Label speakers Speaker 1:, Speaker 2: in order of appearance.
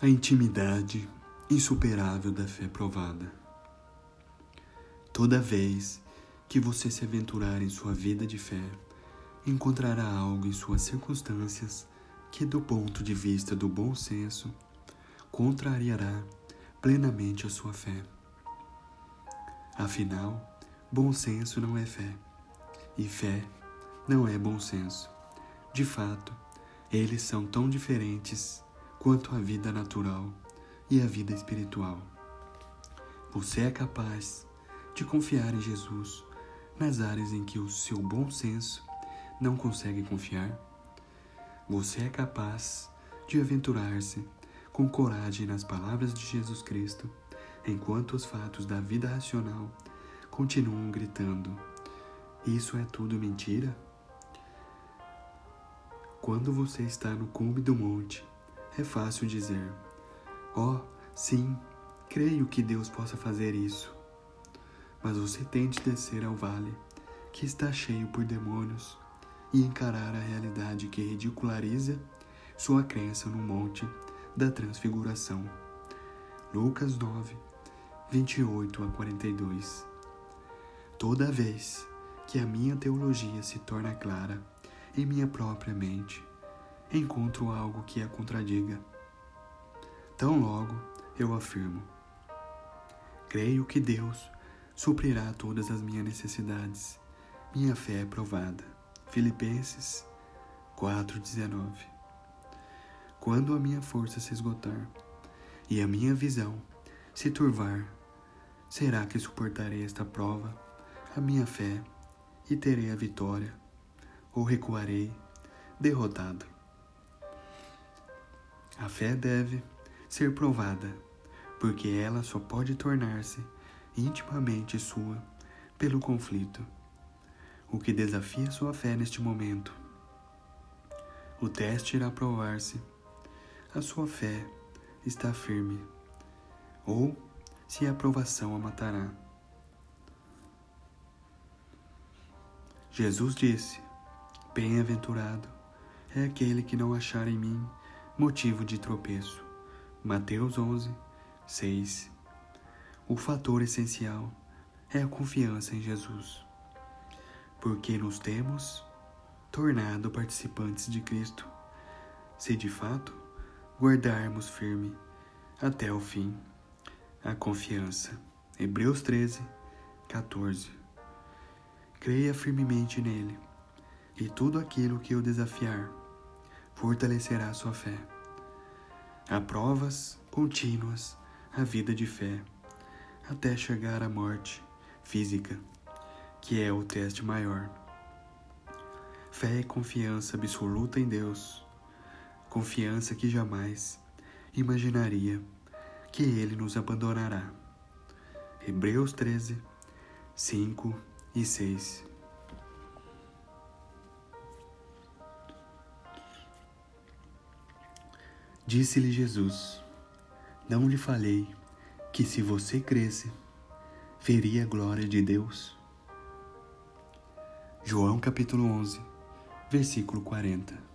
Speaker 1: a intimidade insuperável da fé provada. Toda vez que você se aventurar em sua vida de fé, encontrará algo em suas circunstâncias que, do ponto de vista do bom senso, contrariará plenamente a sua fé. Afinal, bom senso não é fé, e fé não é bom senso. De fato, eles são tão diferentes quanto a vida natural e a vida espiritual. Você é capaz de confiar em Jesus nas áreas em que o seu bom senso não consegue confiar? Você é capaz de aventurar-se com coragem nas palavras de Jesus Cristo, enquanto os fatos da vida racional continuam gritando: Isso é tudo mentira? Quando você está no cume do monte, é fácil dizer: Oh, sim, creio que Deus possa fazer isso. Mas você tem de descer ao vale, que está cheio por demônios, e encarar a realidade que ridiculariza sua crença no monte da transfiguração. Lucas 9, 28 a 42. Toda vez que a minha teologia se torna clara em minha própria mente, encontro algo que a contradiga. Tão logo eu afirmo: creio que Deus suprirá todas as minhas necessidades. Minha fé é provada. Filipenses 4:19. Quando a minha força se esgotar e a minha visão se turvar, será que suportarei esta prova, a minha fé, e terei a vitória? Ou recuarei, derrotado? A fé deve ser provada, porque ela só pode tornar-se intimamente sua pelo conflito, o que desafia sua fé neste momento. O teste irá provar-se a sua fé está firme, ou se a aprovação a matará. Jesus disse: Bem-aventurado é aquele que não achar em mim motivo de tropeço. Mateus 11, 6. O fator essencial é a confiança em Jesus, porque nos temos tornado participantes de Cristo, se de fato guardarmos firme até o fim a confiança. Hebreus 13, 14. Creia firmemente nele, e tudo aquilo que o desafiar fortalecerá sua fé. Há provas contínuas a vida de fé, até chegar à morte física, que é o teste maior. Fé e confiança absoluta em Deus, confiança que jamais imaginaria que Ele nos abandonará. Hebreus 13, 5 e 6. Disse-lhe Jesus: Não lhe falei que se você cresce, veria a glória de Deus? João capítulo 11, versículo 40.